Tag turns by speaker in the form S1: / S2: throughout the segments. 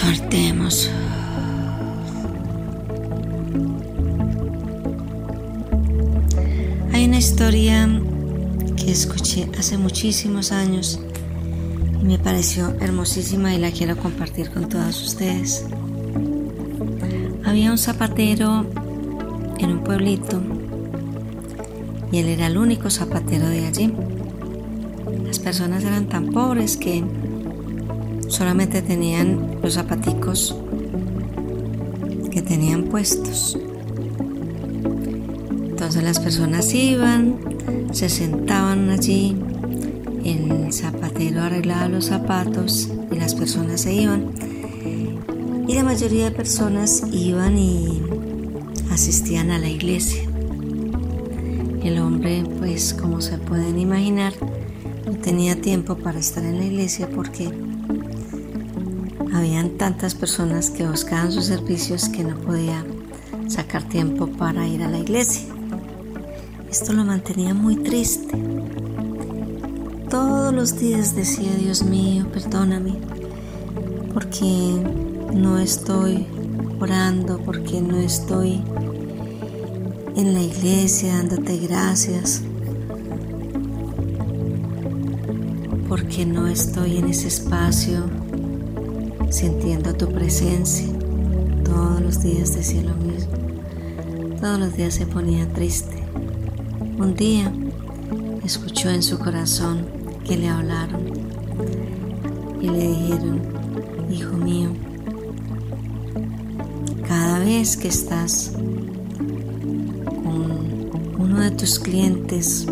S1: Soltemos. Hay una historia que escuché hace muchísimos años y me pareció hermosísima y la quiero compartir con todos ustedes. Había un zapatero en un pueblito y él era el único zapatero de allí. Las personas eran tan pobres que solamente tenían los zapaticos que tenían puestos. Entonces las personas iban, se sentaban allí, el zapatero arreglaba los zapatos y las personas se iban. Y la mayoría de personas iban y asistían a la iglesia. El hombre, pues como se pueden imaginar, no tenía tiempo para estar en la iglesia porque habían tantas personas que buscaban sus servicios que no podía sacar tiempo para ir a la iglesia. Esto lo mantenía muy triste. Todos los días decía, Dios mío, perdóname, porque no estoy orando, porque no estoy en la iglesia dándote gracias, porque no estoy en ese espacio sintiendo tu presencia. Todos los días decía lo mismo. Todos los días se ponía triste. Un día escuchó en su corazón que le hablaron y le dijeron, hijo mío, cada vez que estás con uno de tus clientes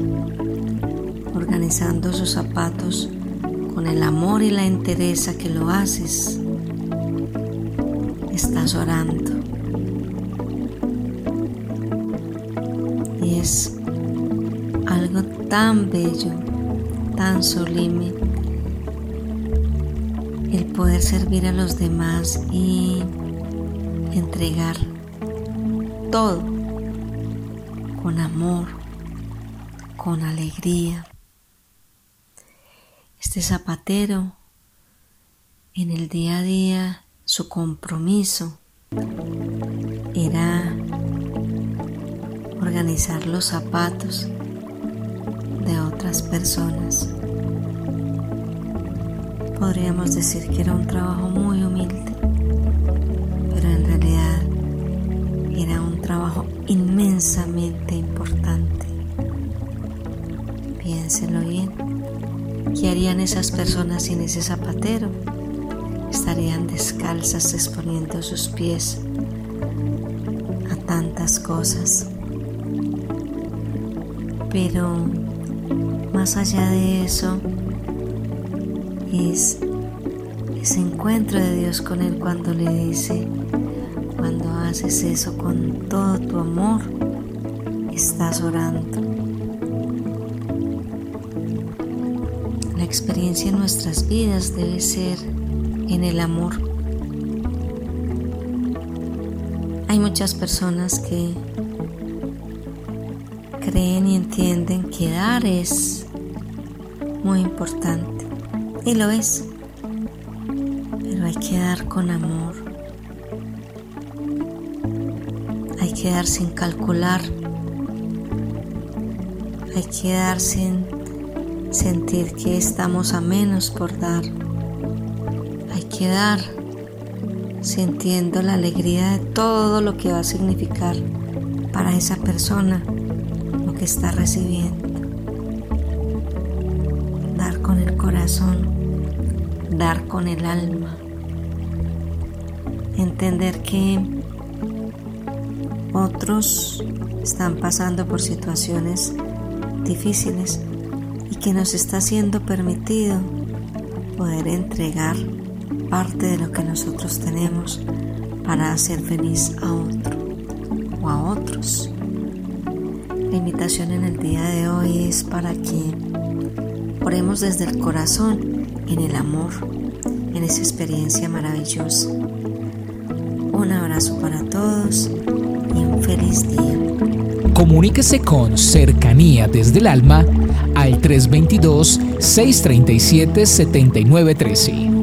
S1: organizando sus zapatos con el amor y la entereza que lo haces, estás orando. Y es algo tan bello, tan sublime, el poder servir a los demás y entregar todo con amor, con alegría. Este zapatero en el día a día su compromiso era organizar los zapatos de otras personas. Podríamos decir que era un trabajo muy humilde, pero en realidad era un trabajo inmensamente importante. Piénselo bien. ¿Qué harían esas personas sin ese zapatero? Estarían descalzas exponiendo sus pies a tantas cosas. Pero más allá de eso es ese encuentro de Dios con Él cuando le dice, cuando haces eso con todo tu amor, estás orando. La experiencia en nuestras vidas debe ser en el amor. Hay muchas personas que creen y entienden que dar es muy importante y lo es, pero hay que dar con amor, hay que dar sin calcular, hay que dar sin sentir que estamos a menos por dar, hay que dar sintiendo la alegría de todo lo que va a significar para esa persona que está recibiendo. Dar con el corazón, dar con el alma. Entender que otros están pasando por situaciones difíciles y que nos está siendo permitido poder entregar parte de lo que nosotros tenemos para hacer feliz a otro o a otros. La invitación en el día de hoy es para que oremos desde el corazón, en el amor, en esa experiencia maravillosa. Un abrazo para todos y un feliz día.
S2: Comuníquese con Cercanía desde el Alma al 322-637-7913.